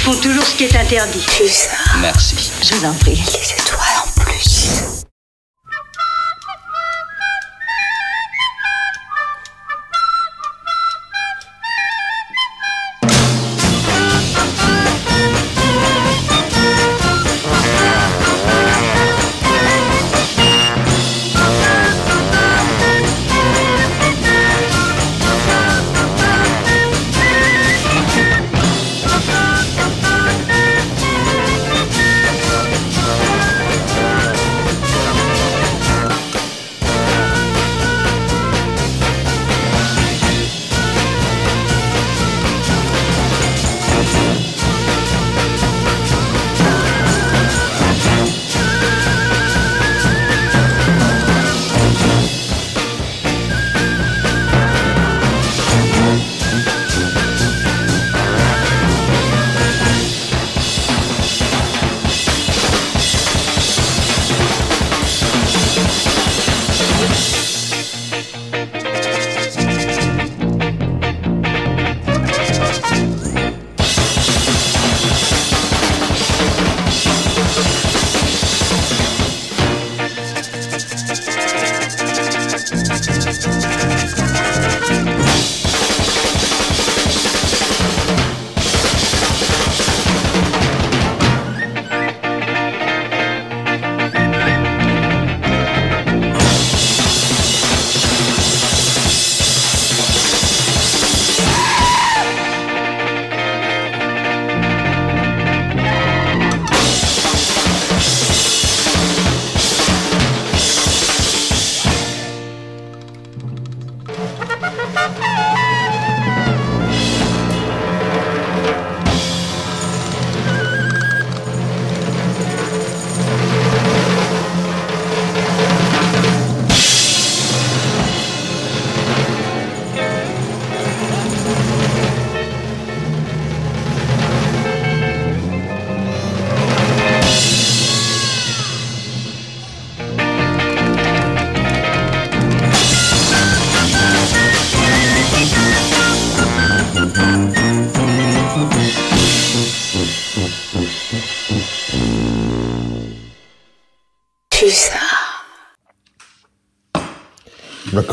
font toujours ce qui est interdit. Plus. Merci. Je vous en prie. Les étoiles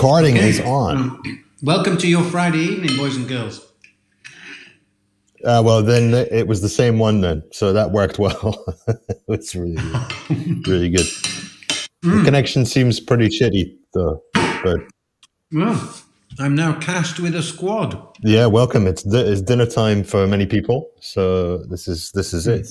Recording Okay. is on. Um, welcome to your Friday evening, boys and girls. Uh, well, then it was the same one then, so that worked well. it's really, good. really good. The connection seems pretty shitty though, but Well, I'm now cast with a squad. yeah, welcome. It's di- it's dinner time for many people, so this is this is it.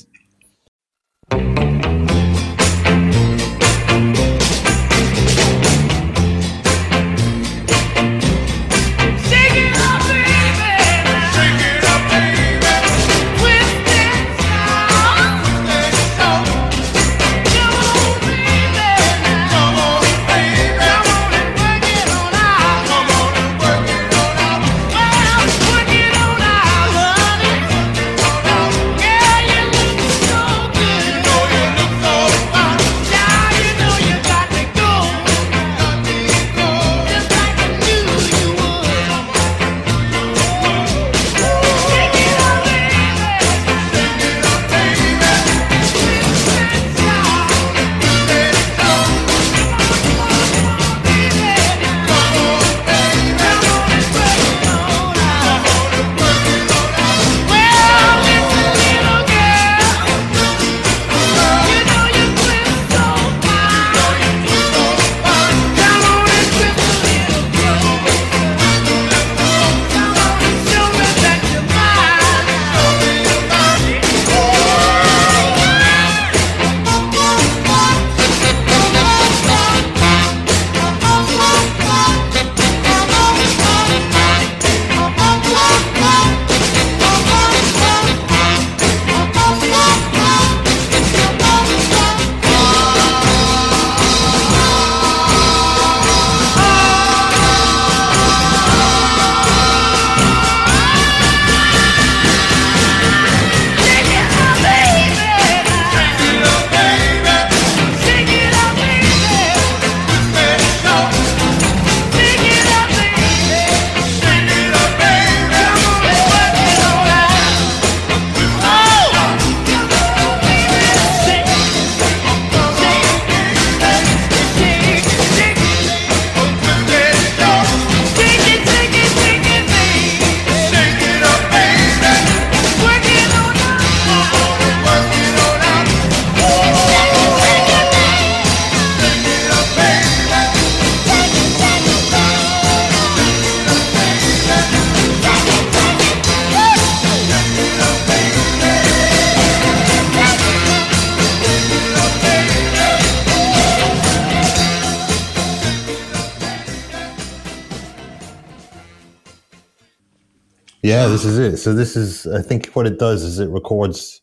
Yeah, this is it. So this is, I think, what it does is it records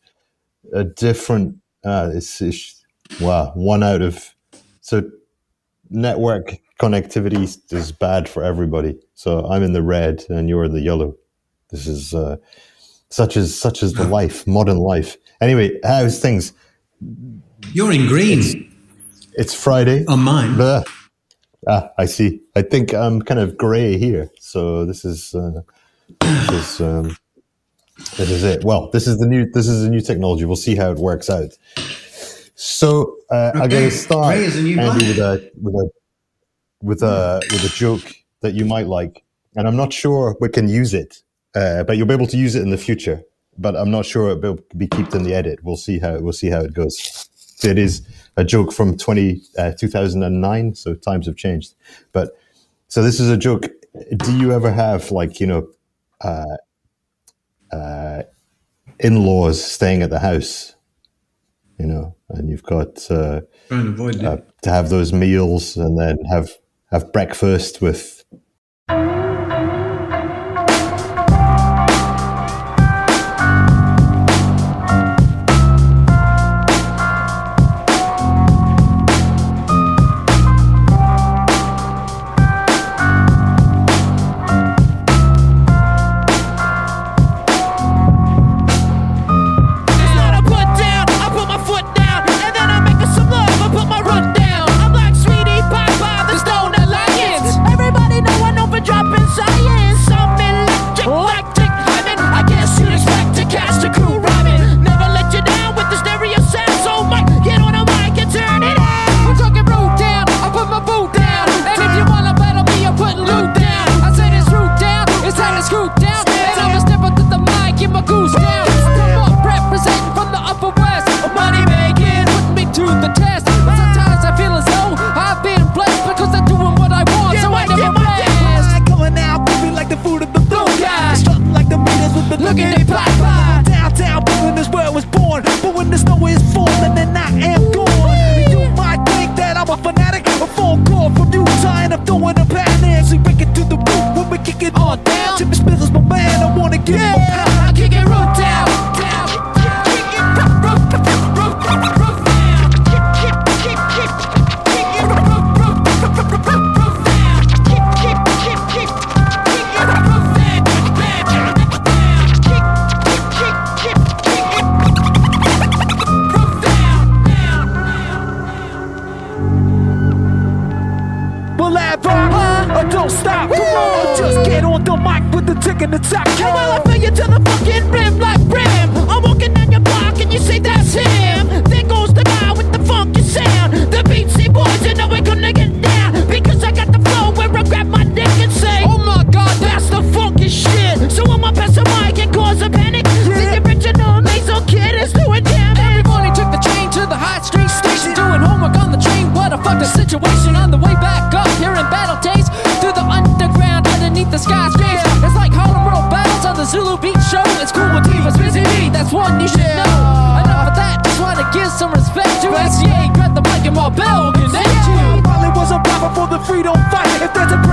a different. Uh, it's, it's wow, one out of so network connectivity is bad for everybody. So I'm in the red and you're in the yellow. This is uh, such as such as the life, modern life. Anyway, how's things? You're in green. It's, it's Friday. On mine. Blah. Ah, I see. I think I'm kind of grey here. So this is. Uh, is, um, this is it. Well, this is the new this is the new technology. We'll see how it works out. So uh, I'm going to start Andy, with a with a with a with a joke that you might like, and I'm not sure we can use it, uh, but you'll be able to use it in the future. But I'm not sure it'll be kept in the edit. We'll see how we'll see how it goes. It is a joke from 20, uh, 2009, so times have changed. But so this is a joke. Do you ever have like you know uh, uh, in-laws staying at the house, you know, and you've got uh, avoid, uh, to have those meals and then have have breakfast with. fight if there's a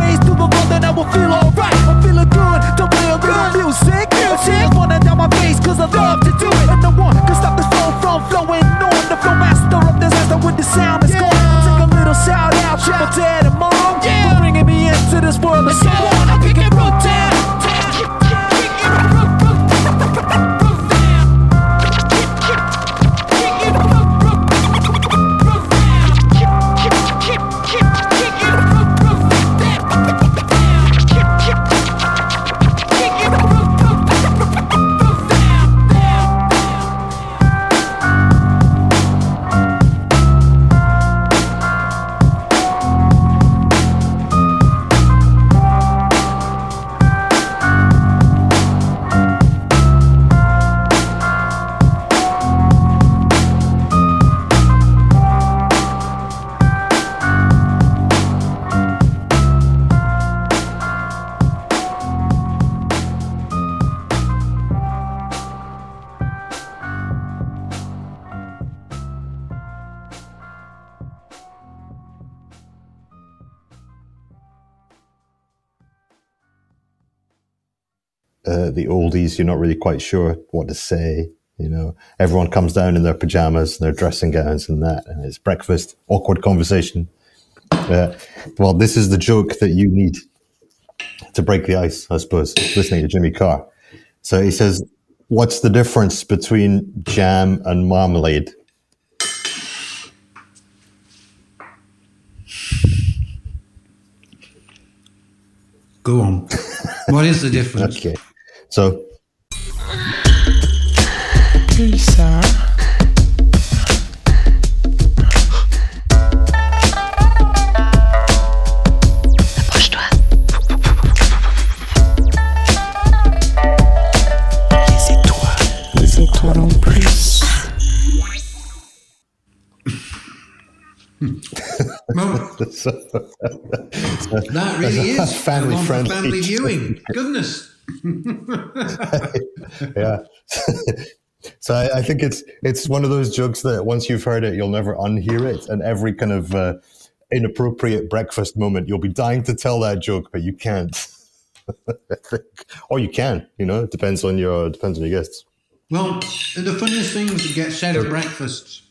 oldies. You're not really quite sure what to say. You know, everyone comes down in their pajamas and their dressing gowns and that, and it's breakfast, awkward conversation. Uh, well, this is the joke that you need to break the ice, I suppose, listening to Jimmy Carr. So he says, What's the difference between jam and marmalade? Go on. what is the difference? Okay. So Pizza. Approche-toi. Les étoiles. Les étoiles en plus. So that really That's is family friendly family viewing. Goodness. yeah. so I, I think it's it's one of those jokes that once you've heard it, you'll never unhear it, and every kind of uh, inappropriate breakfast moment, you'll be dying to tell that joke, but you can't. Or you can. You know, it depends on your depends on your guests. Well, the funniest things that get said at breakfast.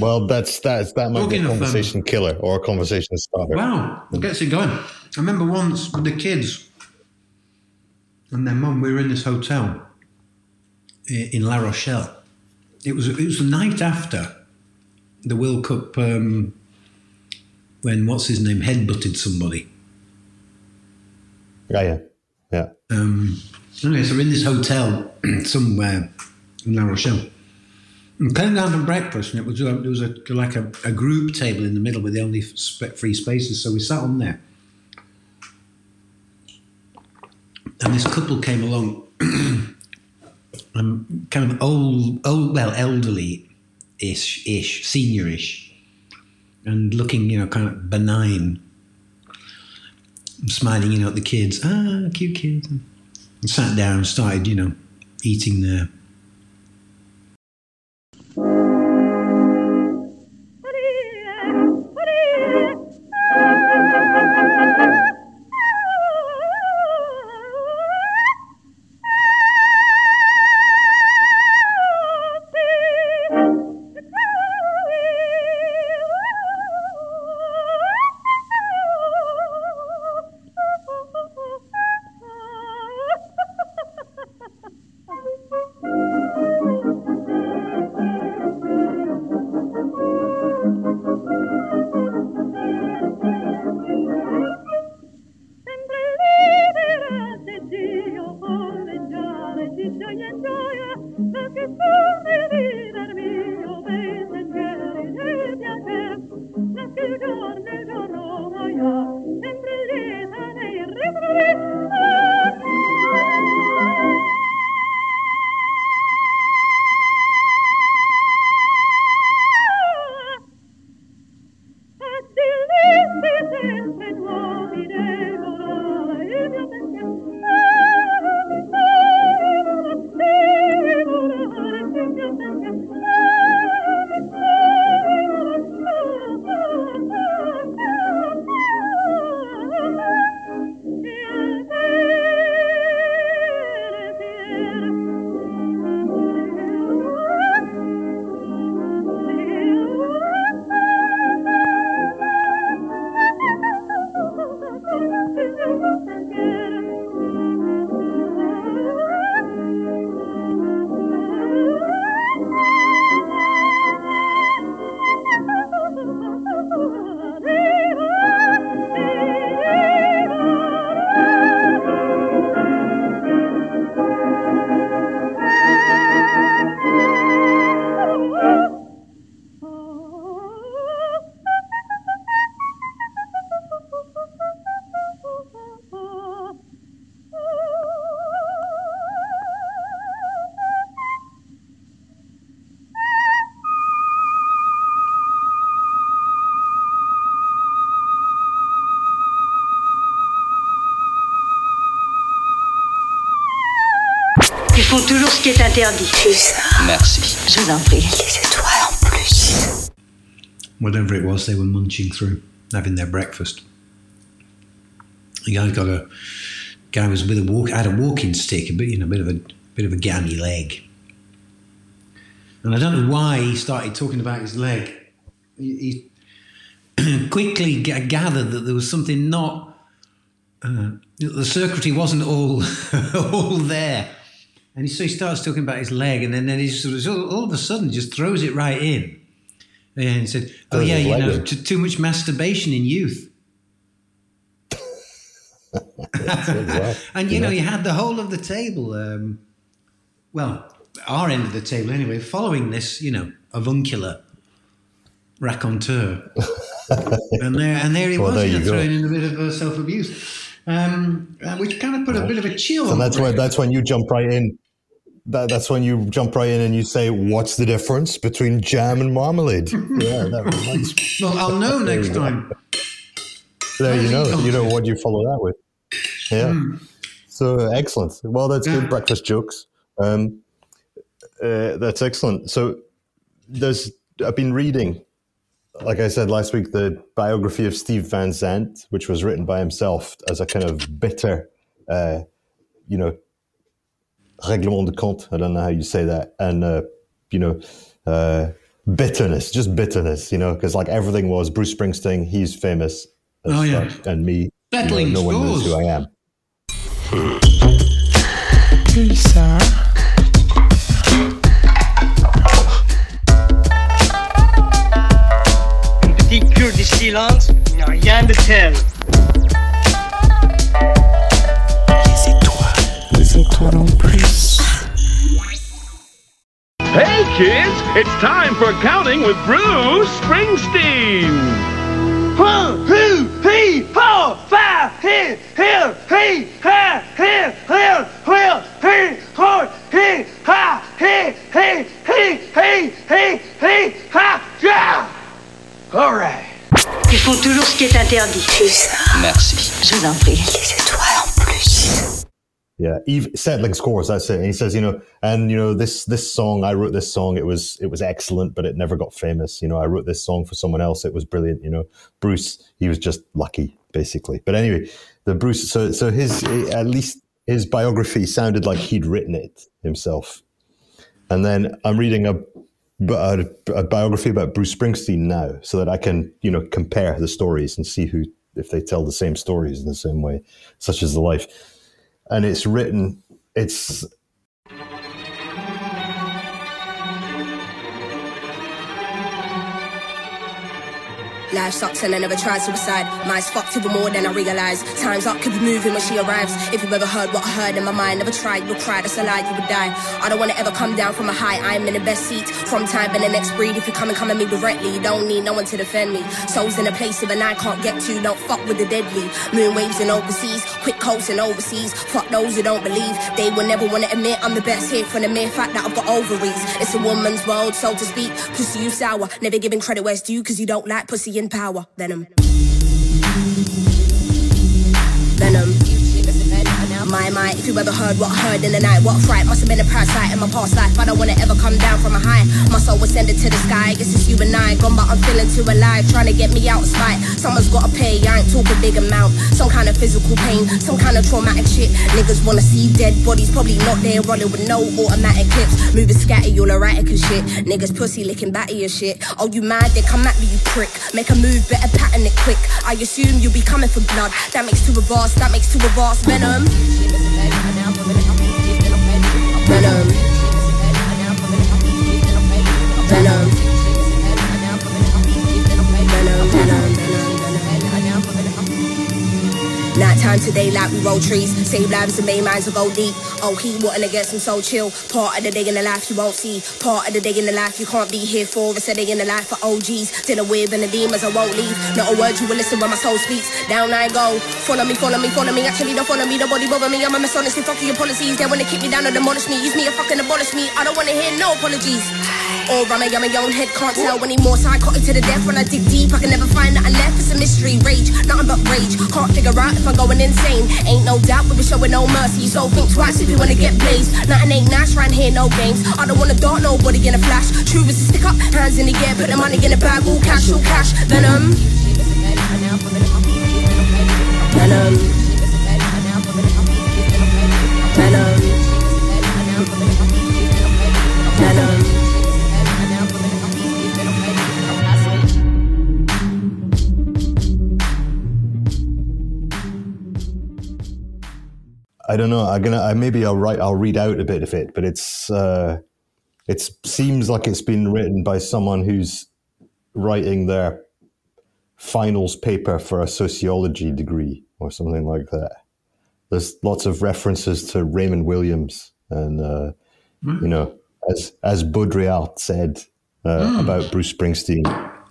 Well, that's that's that might be a um, conversation killer or a conversation starter. Wow, it gets it going. I remember once with the kids and then, mum, we were in this hotel in La Rochelle. It was it was the night after the World Cup um, when what's his name headbutted somebody. Yeah, yeah, yeah. Um, anyway, so we're in this hotel somewhere in La Rochelle. And came down to breakfast, and it was uh, there was a, like a, a group table in the middle with the only free spaces. So we sat on there, and this couple came along, um, kind of old, old, well, elderly, ish, ish, senior-ish, and looking, you know, kind of benign smiling, you know, at the kids. Ah, cute kids. And sat down and started, you know, eating their. Font toujours ce qui est interdit. Pulsar. Merci. Je vous en prie. Les étoiles en plus. whatever it was they were munching through, having their breakfast. The guy's got a guy was with a walk, had a walking stick, a bit, you know, a bit of a bit of a gammy leg. And I don't know why he started talking about his leg. He, he quickly g- gathered that there was something not. Uh, the circuitry wasn't all all there, and so he starts talking about his leg, and then, then he sort of, all, of a sudden just throws it right in, and said, "Oh Throws yeah, you know, in. too much masturbation in youth." And you know, you had the whole of the table, um, well, our end of the table anyway, following this, you know, avuncular raconteur. and there, and there he Well, was, there you know, throwing in a bit of uh, self abuse, um, uh, which kind of put a bit of a chill. So on that's when that's when you jump right in. That, that's when you jump right in and you say, "What's the difference between jam and marmalade?" yeah, that reminds me. Well, I'll know next you time. There you know, you know what you follow that with. Yeah. So uh, excellent. Well, that's Yeah. good breakfast jokes. Um, uh, that's excellent. So there's I've been reading, like I said last week, the biography of Steve Van Zandt, which was written by himself as a kind of bitter, uh, you know, règlement de compte. I don't know how you say that, and uh, you know. Uh, bitterness, just bitterness, you know, because like everything was Bruce Springsteen, he's famous, as Oh, yeah. fuck, and me, you know, Settling no one knows who I am. Une petite cure du silence, il n'y a rien de tel. Hey, kids, it's time for Counting with Bruce Springsteen. One, two, three, four, five, here, here, he, ha, here, here, here, he, ho, he, ha, he, he, he, he, he, he, ha, yeah! All right. Ils font toujours ce qui est interdit. C'est ça. Merci. Je vous en prie. Yeah, Eve, settling scores. That's it. And he says, you know, and you know this this song. I wrote this song. It was it was excellent, but it never got famous. You know, I wrote this song for someone else. It was brilliant. You know, Bruce. He was just lucky, basically. But anyway, the Bruce. So so his at least his biography sounded like he'd written it himself. And then I'm reading a a, a biography about Bruce Springsteen now, so that I can you know compare the stories and see who if they tell the same stories in the same way, such as the life and it's written it's Life sucks and I never tried suicide. Mine's fucked even more than I realize. Time's up, keep moving when she arrives. If you've ever heard what I heard in my mind, never tried, you'll cry, that's a lie, you would die. I don't wanna ever come down from a high, I'm in the best seat. From time and the next breed, if you come and come at me directly, you don't need no one to defend me. Souls in a place even I can't get to, don't fuck with the deadly. Moon waves in overseas, quick coasting overseas. Fuck those who don't believe, they will never wanna admit I'm the best here from the mere fact that I've got ovaries. It's a woman's world, so to speak. Pussy you sour, never giving credit where it's due, cause you don't like pussy power. Venom. My, my, if you ever heard what I heard in the night, what fright must have been a parasite in my past life. I don't wanna ever come down from a high. My soul was sending to the sky. Guess it's you and I. Gone, but I'm feeling too alive. Trying to get me out of spite. Someone's gotta pay. I ain't talking big amount. Some kind of physical pain, some kind of traumatic shit. Niggas wanna see dead bodies, probably not there, rolling with no automatic clips. Moving scatty, all erratic and shit. Niggas pussy licking batty and shit. Oh, you mad? Then come at me, you prick. Make a move, better pattern it quick. I assume you'll be coming for blood. That makes two of us, that makes two of us. Venom. Venom. Venom. Nighttime today, like we roll trees. Save lives and main minds will go deep. Oh, he wanting to get some so chill. Part of the day in the life you won't see. Part of the day in the life you can't be here for. It's a day in the life for OGs. Dinner with and the demons I won't leave. Not a word you will listen when my soul speaks. Down I go. Follow me, follow me, follow me. Actually, don't follow me. Nobody bother me. I'm a mess honestly. Fuck your policies. They wanna kick me down or demolish me. Use me or fucking abolish me. I don't wanna hear no apologies. Or I'm young, young head, can't tell anymore. Psychotic to the death when I dig deep. I can never find nothing left. It's a mystery, rage, nothing but rage. Can't figure out if I'm going insane. Ain't no doubt, but we're showing no mercy. So think twice if you wanna get blazed. Nothing ain't nice, round here, no games. I don't wanna dart nobody in a flash. True a stick up, hands in the air, put the money in the bag, all cash, all cash. Venom. Know. I'm gonna. I, maybe I'll write. I'll read out a bit of it, but it's. Uh, it seems like it's been written by someone who's writing their finals paper for a sociology degree or something like that. There's lots of references to Raymond Williams, and uh, you know, as as Baudrillard said uh, about Bruce Springsteen.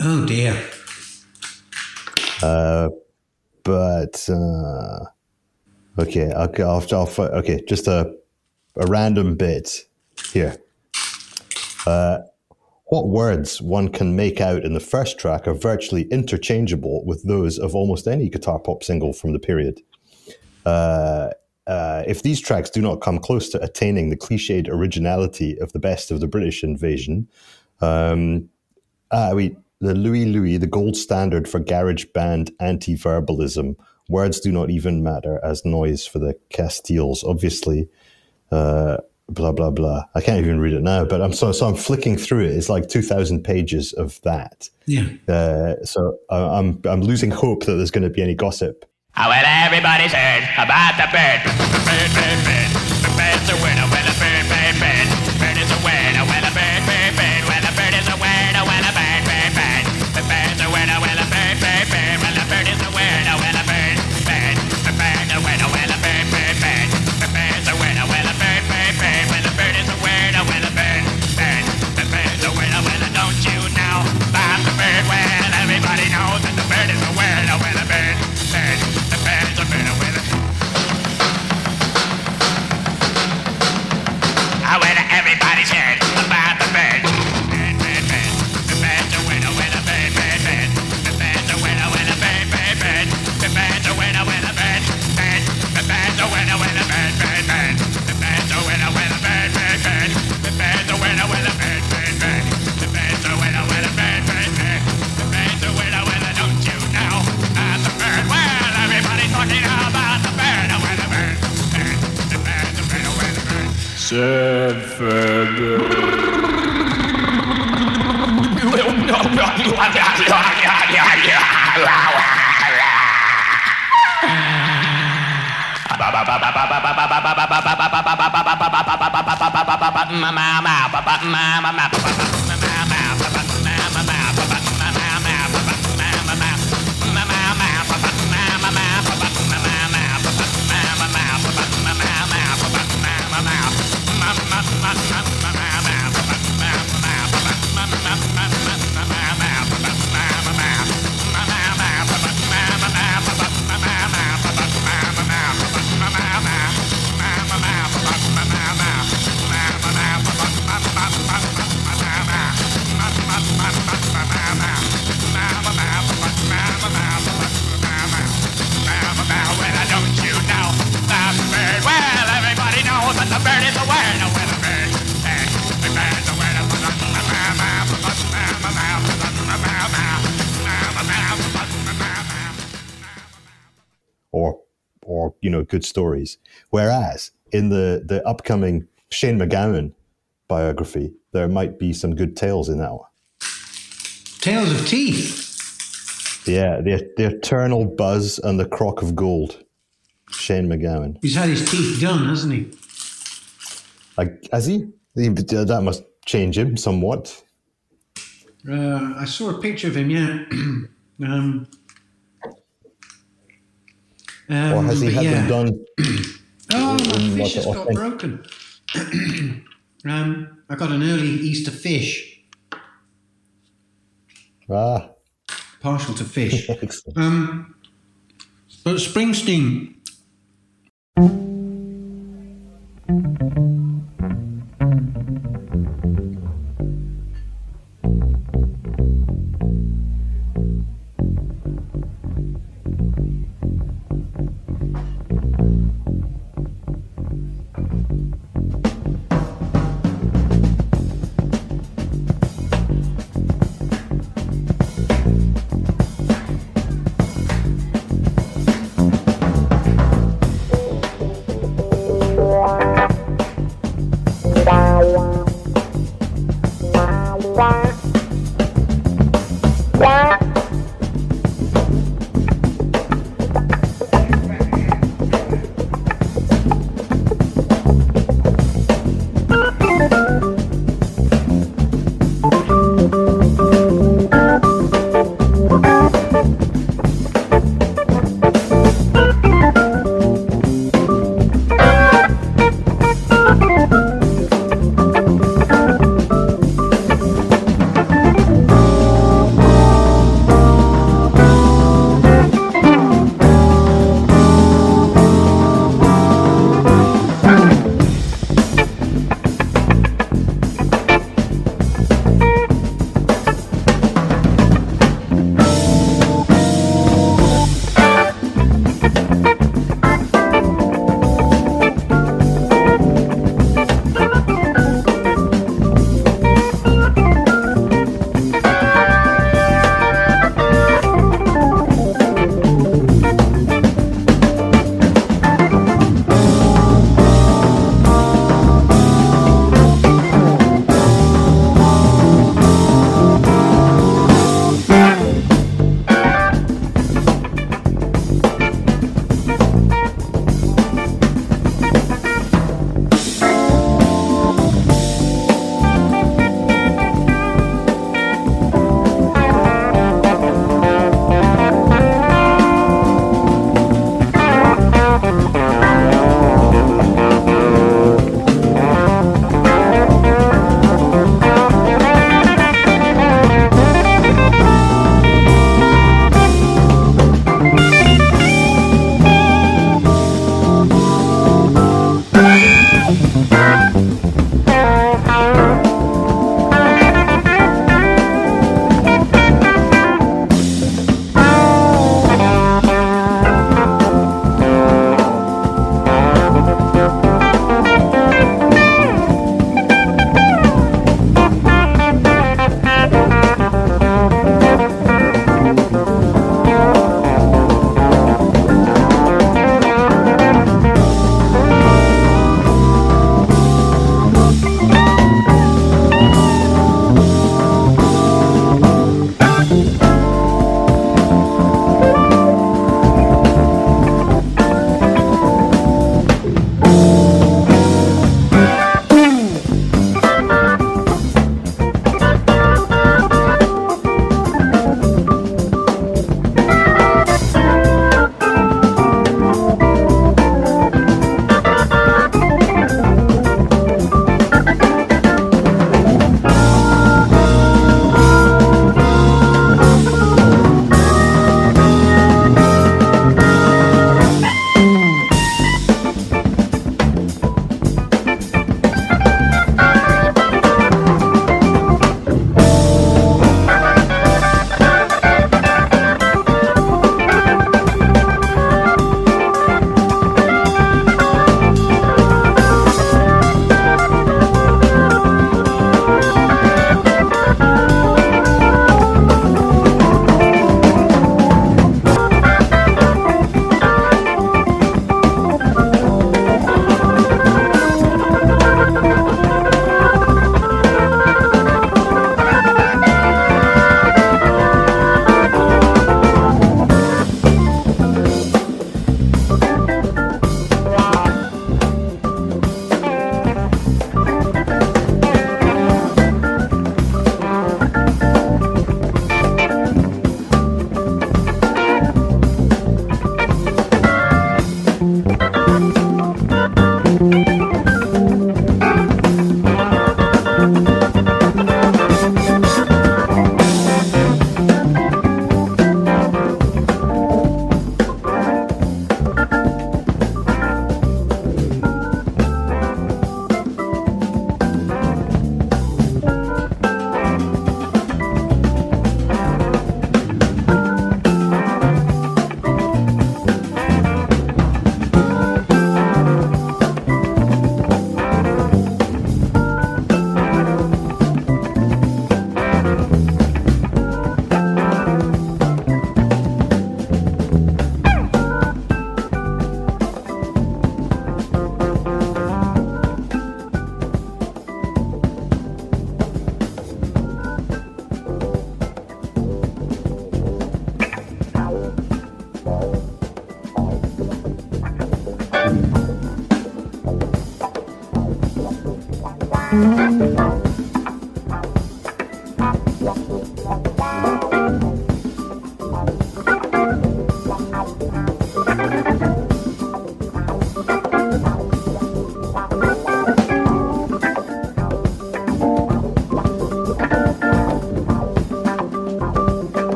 Oh dear. Uh, but uh, okay, I'll, I'll, I'll, okay, just a a random bit here. Uh, what words one can make out in the first track are virtually interchangeable with those of almost any guitar pop single from the period. Uh, uh, if these tracks do not come close to attaining the cliched originality of the best of the British invasion, um, ah, we, the Louie Louie, the gold standard for garage band anti verbalism, words do not even matter as noise for the Castiles. Obviously, uh, blah blah blah. I can't even read it now, but I'm so so I'm flicking through it. It's like two thousand pages of that. Yeah. Uh, so I- I'm I'm losing hope that there's going to be any gossip. Oh, well, everybody's heard about the bird. Bird, bird, bird. The bird's a winner. Or or you know good stories. Whereas in the the upcoming Shane MacGowan biography, there might be some good tales in that one. Tales of teeth. Yeah, the the eternal buzz and the crock of gold. Shane MacGowan. He's had his teeth done, hasn't he? Like, has he? He- That must change him somewhat. Uh, I saw a picture of him. Yeah. um, Or has he um, had yeah. them done? Oh, my fish has got broken. um, I got an early Easter fish. Ah, Partial to fish. um, but Springsteen.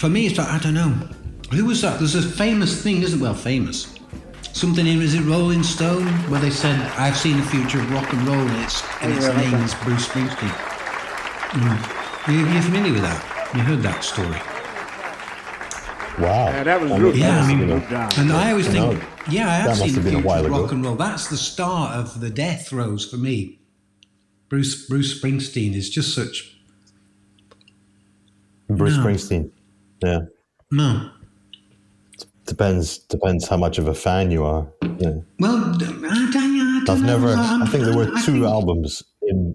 For me, it's like, I don't know. Who was that? There's a famous thing, isn't well famous. Something in is it Rolling Stone where they said, "I've seen the future of rock and roll," and its and its name okay. is Bruce Springsteen. Mm. You, you familiar with that? You heard that story? Wow. Yeah, that was I real Yeah, I mean, you know, And I always think, know, yeah, I have seen the future while of ago. rock and roll. That's the start of the death throes for me. Bruce Bruce Springsteen is just such Bruce No. Springsteen. Yeah. no. Depends depends how much of a fan you are. Yeah. Well, I don't, I don't I've know. never I'm- I think there were I two think- albums in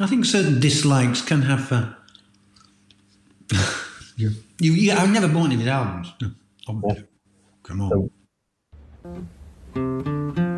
I think certain dislikes can have. Uh, you, you, you, I've never bought any of his albums. No. Oh, Come on. Well,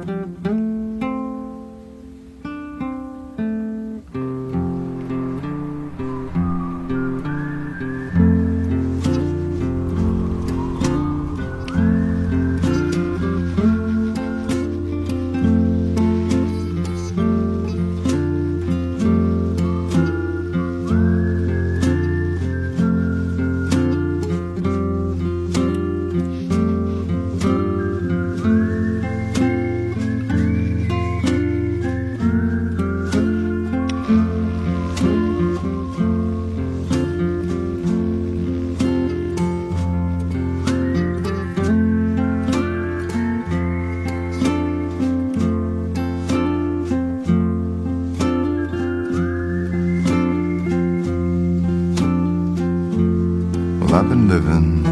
living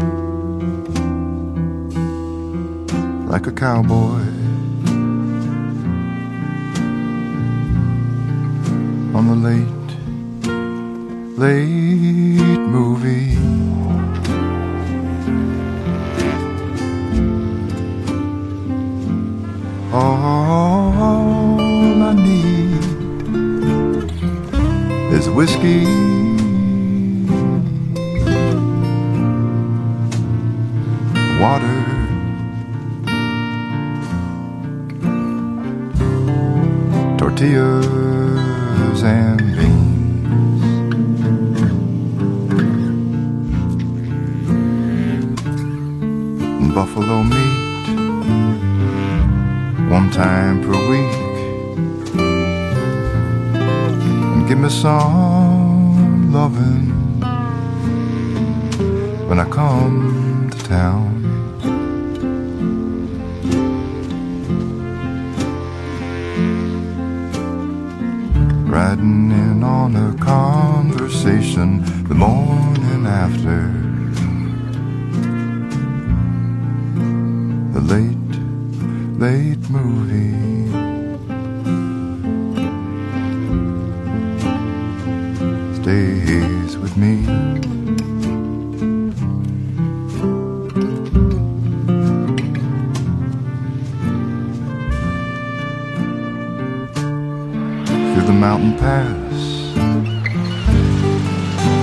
like a cowboy on the late, late movie. All I need is whiskey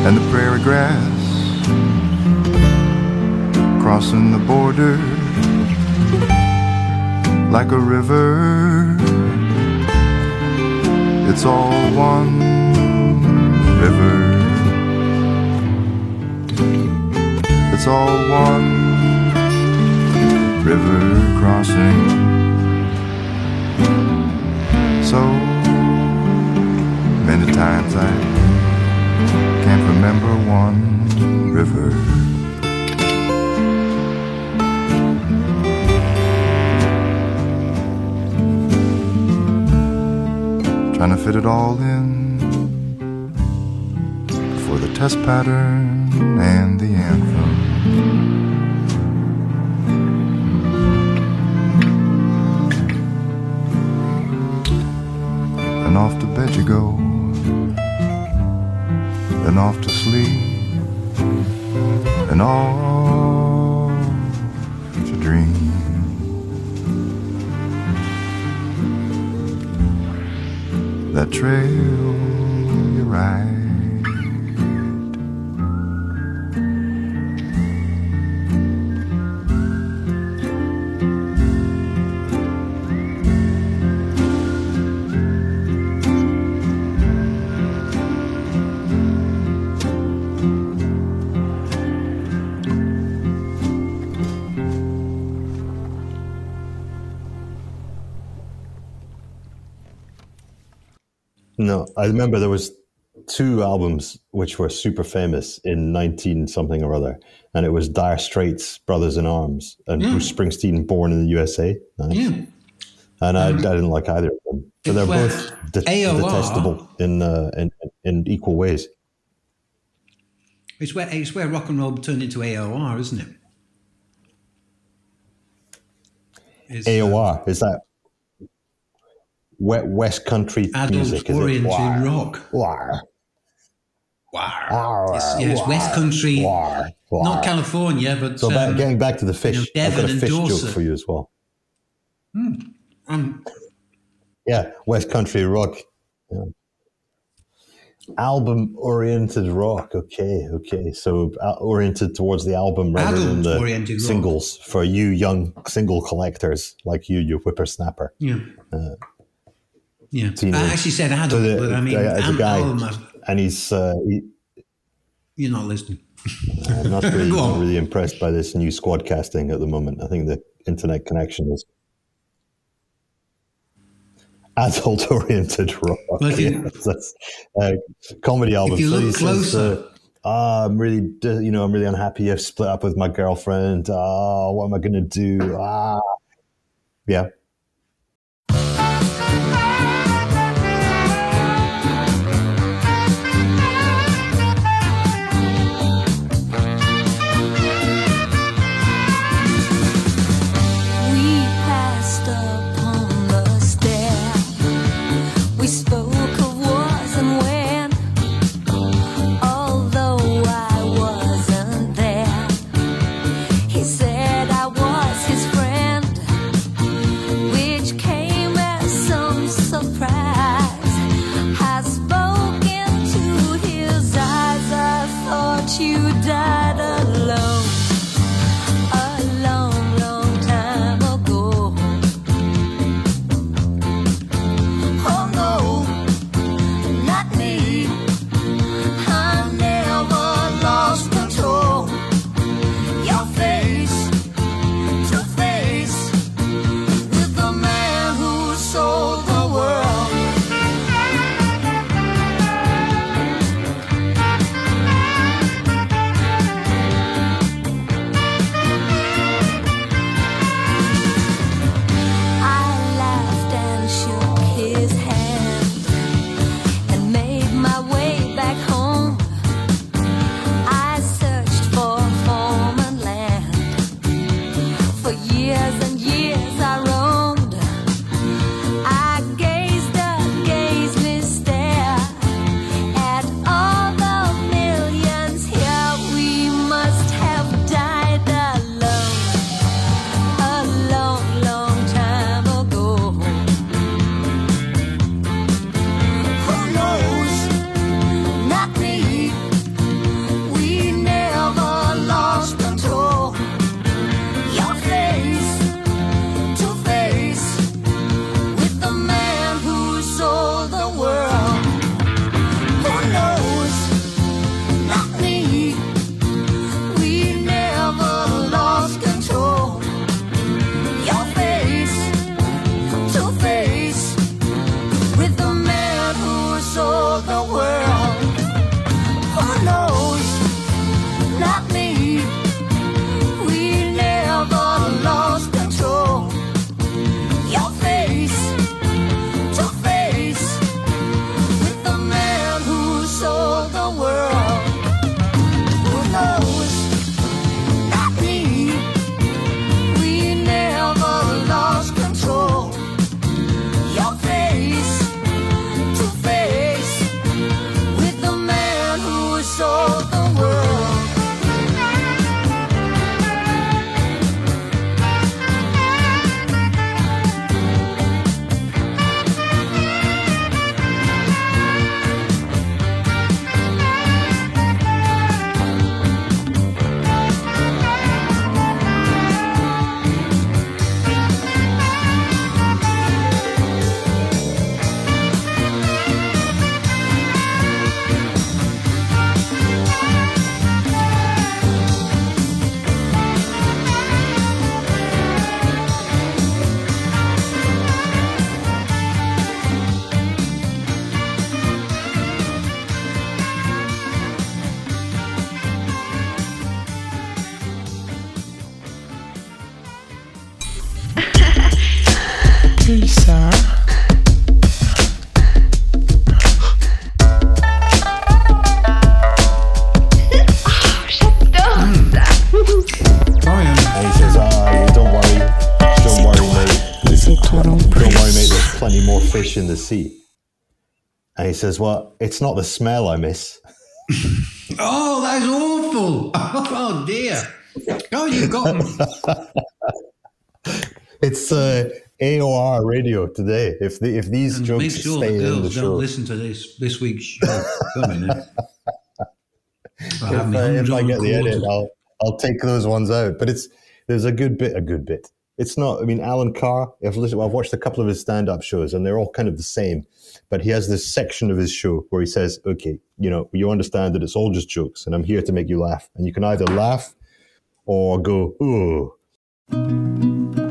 and the prairie grass, crossing the border like a river. It's all one river. It's all one river crossing. So many times I can't remember one river. Trying to fit it all in for the test pattern and the anthem. And off to bed you go, then off to sleep, and off to dream. That trail you ride. I remember there was two albums which were super famous in 19 something or other, and it was Dire Straits, Brothers in Arms, and Yeah. Bruce Springsteen, Born in the USA. Nice. Yeah. And I, I didn't like either of them. but they're both detestable in, uh, in in equal ways. It's where it's where rock and roll turned into AOR, isn't it? It's, uh, AOR is that West Country music? Is it? Adult-oriented Wah, rock. wah, Wow. It's, yeah, it's West Country, wah, wah. not California, but So back, um, getting back to the fish, know, I've got a fish joke for you as well. um, Yeah, West Country rock. Yeah. Album oriented rock. Okay, okay. So uh, oriented towards the album rather than the Adult-oriented rock. singles for you young single collectors like you, you whippersnapper. yeah. Yeah. teenage- I actually said adult, So the- but I mean, as a guy, and he's uh, he, you're not listening. I'm not really, not really impressed by this new squad casting at the moment. I think the internet connection is adult oriented rock. Well, if that's uh, comedy album. you So look says, closer- uh, "Ah, I'm really, you know, I'm really unhappy. I've split up with my girlfriend. Ah, what am I going to do? Ah, yeah. Fish in the sea. And he says, well, it's not the smell I miss. Oh, that's awful. Oh, dear. Oh, you've got It's uh, AOR radio today. If the, if these And jokes make sure stay the in the girls don't show, listen to this this week's show. Eh? if, I if I get the edit, I'll I'll take those ones out. But it's there's a good bit, a good bit. It's not. I mean, Alan Carr. I've listened. I've watched a couple of his stand-up shows, and they're all kind of the same. But he has this section of his show where he says, "Okay, you know, you understand that it's all just jokes, and I'm here to make you laugh. And you can either laugh or go, ooh."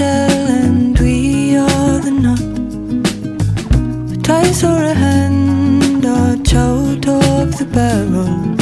Shell and we are the nut. But I saw a hand arch out of the barrel.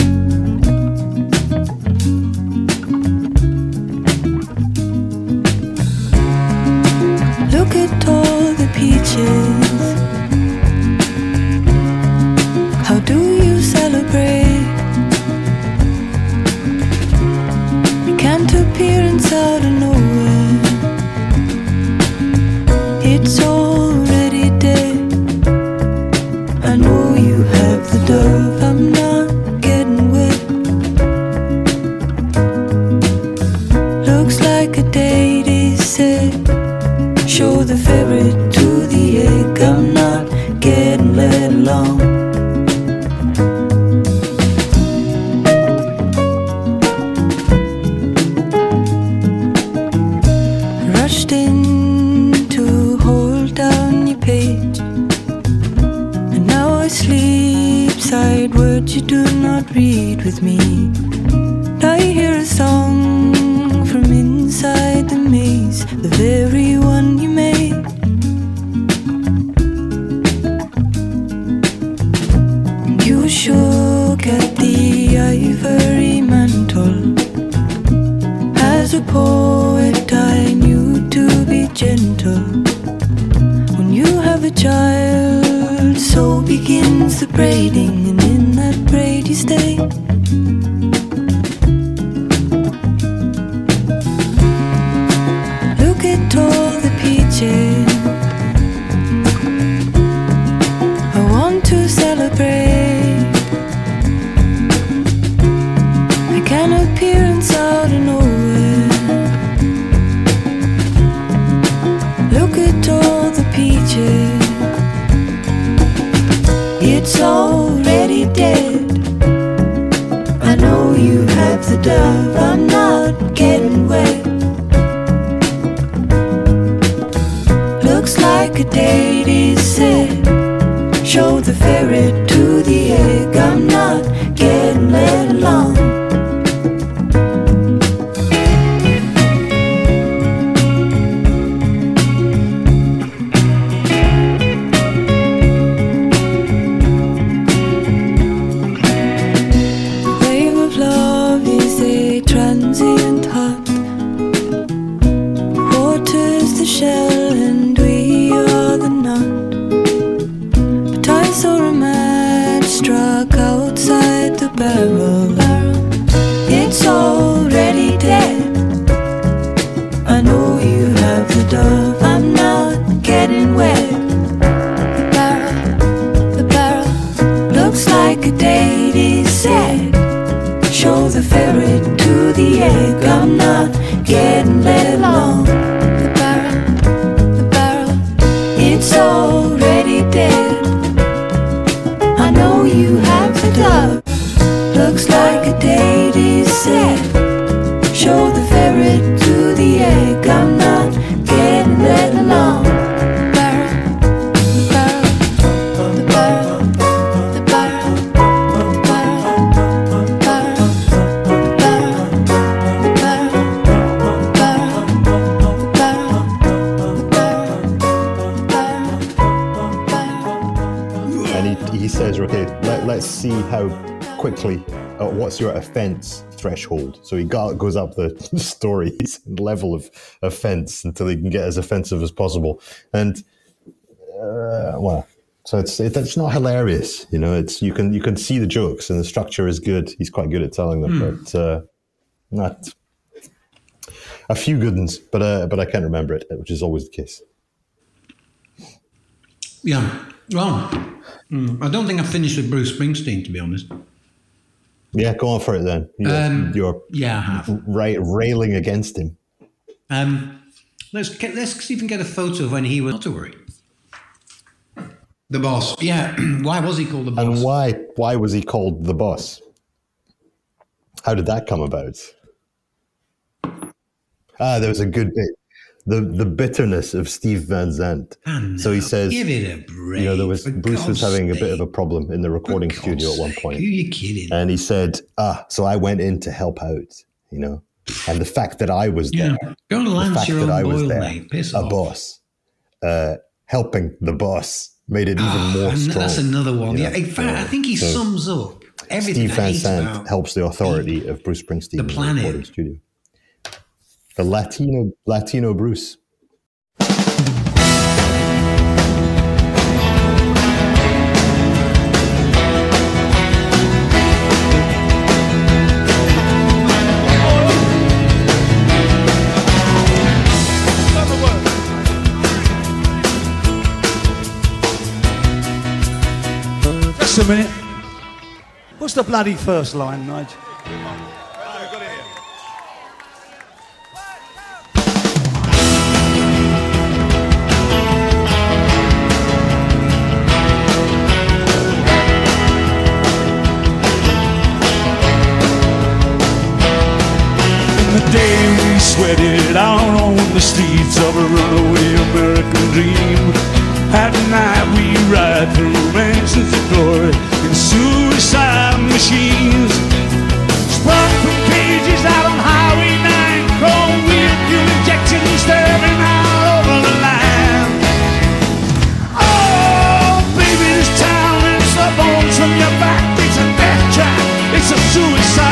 Shell what's your offense threshold? So he got, goes up the stories level of offense until he can get as offensive as possible. And, uh, well, so it's it, it's not hilarious, you know. It's you can you can see the jokes and the structure is good. He's quite good at telling them, Hmm. but uh, not a few good ones. But uh, but I can't remember it, which is always the case. Yeah. Well, mm, I don't think I finished with Bruce Springsteen, to be honest. Yeah, go on for it then. You're, Um, you're yeah, I have. right railing against him. Um, let's get, let's even get a photo of when he was. Not to worry. The boss. Yeah. why was he called the boss? And why why was he called the boss? How did that come about? Ah, there was a good bit. The the bitterness of Steve Van Zandt. so he says Give it a break. you know, there was for Bruce was God's having a bit of a problem in the recording studio at one point. Who you kidding? And he said, ah, so I went in to help out, you know. And the fact that I was Yeah. there, Go and the fact that I was boil, there, mate. Piss a off. boss, uh, helping the boss made it even Ah, more strong. that's another one. you Yeah, in fact, I think he so sums up everything Steve Van Zandt helps the authority of Bruce Springsteen the in the recording studio. The Latino Latino Bruce. Just a minute. What's the bloody first line, Nigel? Day we sweated out on the streets of a runaway American dream. At night we ride through mansions of glory in suicide machines. Sprung from cages out on Highway 9, chrome wheel fuel injections staring all over the line. Oh, baby, this town is the bones from your back. It's a death trap. It's a suicide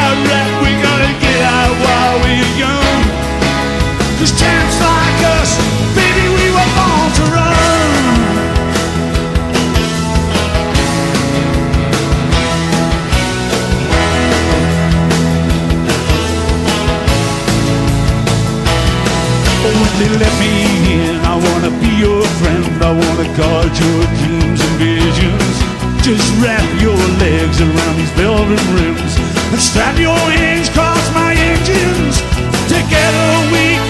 they let me in, I wanna be your friend. I wanna guard your dreams and visions. Just wrap your legs around these velvet rims and strap your hands across my engines. Together we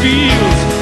feels.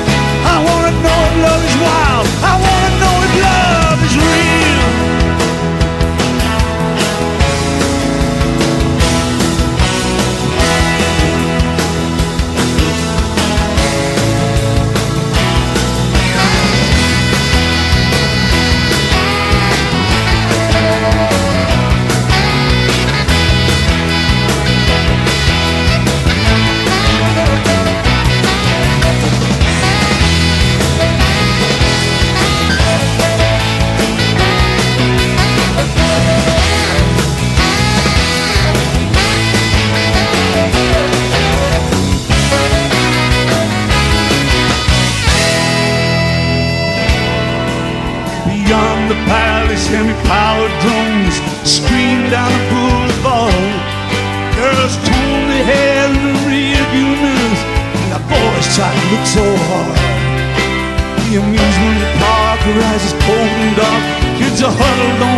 Are huddled on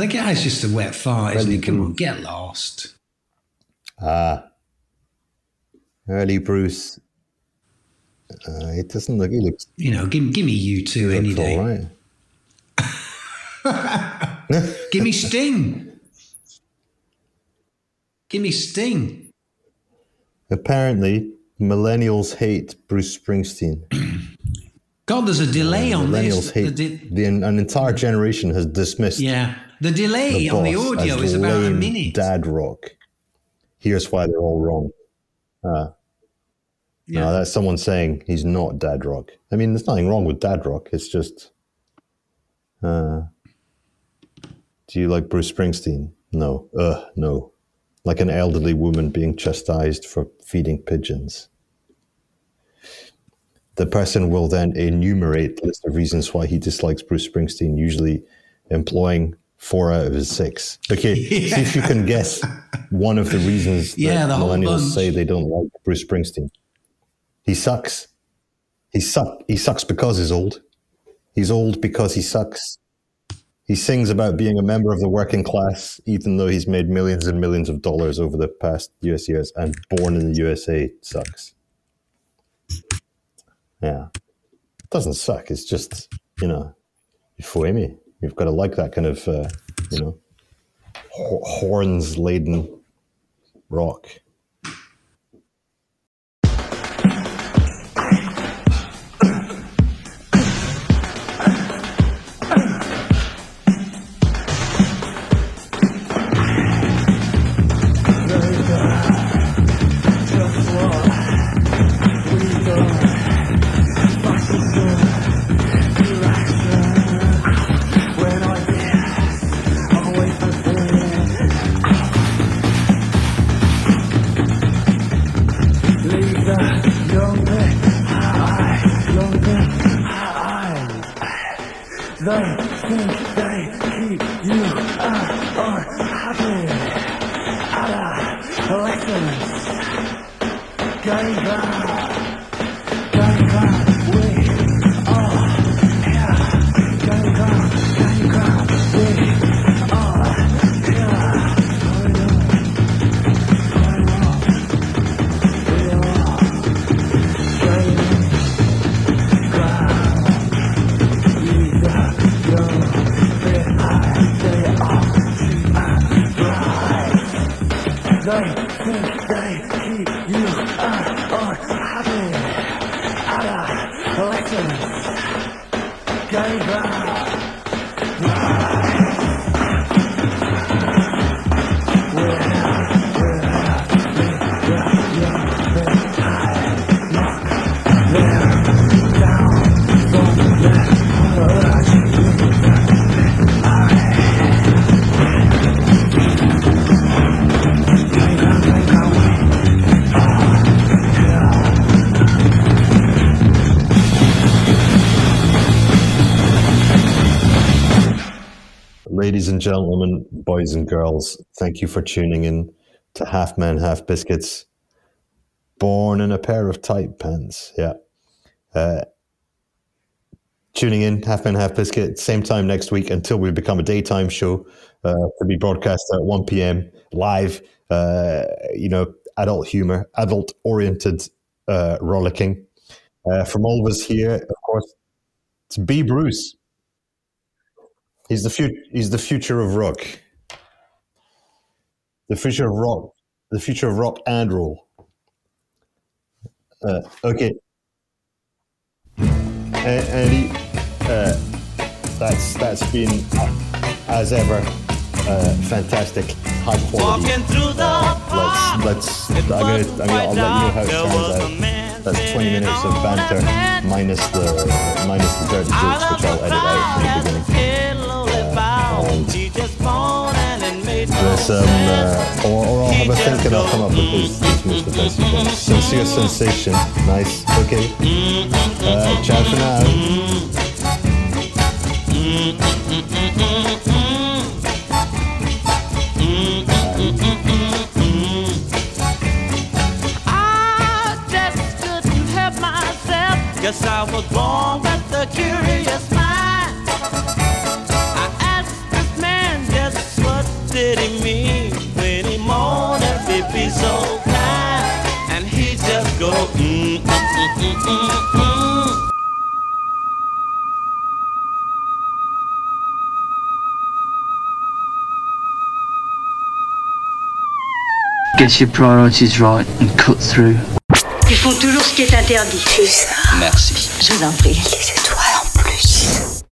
Yeah, the guy's just a wet fart, isn't it? Come on, get lost. Ah, early Bruce. Uh, it doesn't look. He looks. You know, give, give me you two any looks day. all right. Give me Sting. Give me Sting. Apparently, millennials hate Bruce Springsteen. God, there's a delay on millennials this. hate The the, an entire generation has dismissed. yeah, the delay on the audio is about a minute. Dad rock. Here's why they're all wrong. Uh, Yeah. No, that's someone saying he's not dad rock. I mean, there's nothing wrong with dad rock. It's just, uh, do you like Bruce Springsteen? No. Ugh, no. Like an elderly woman being chastised for feeding pigeons. The person will then enumerate a list of reasons why he dislikes Bruce Springsteen, usually employing four out of his six. Okay, see if you can guess one of the reasons that Yeah, the millennials say they don't like Bruce Springsteen. He sucks. He suck. He sucks because he's old. He's old because he sucks. He sings about being a member of the working class, even though he's made millions and millions of dollars over the past US years and born in the USA sucks. Yeah. doesn't suck. It's just, you know, for me, you've got to like that kind of, uh, you know, ho- horns laden rock. Ladies and gentlemen, boys and girls, thank you for tuning in to Half Man, Half Biscuits. Born in a pair of tight pants. Yeah. Uh, tuning in, Half Man, Half Biscuit, same time next week until we become a daytime show uh, to be broadcast at 1 p.m. live. Uh, you know, adult humor, adult oriented uh, rollicking. Uh, from all of us here, of course, it's B. Bruce. He's the future. He's the future of rock. The future of rock. The future of rock and roll. Uh, okay. And, and he, uh, that's that's been uh, as ever uh, fantastic, high quality. Walking through the Uh, let's let's. I'm gonna, I'm gonna I'll let you know how it turns out. That's 20 minutes of banter minus the minus the dirty jokes, which I'll edit out from the beginning. There's um, uh, or, or I'll have a think and I'll come up with offensive one. Sincere sensation, nice, okay. Uh, ciao for now. I just couldn't help myself. Guess I was born with the curious mind. Get your priorities right and cut through. Ils font toujours ce qui est interdit. Merci. Je vous en prie. Les étoiles.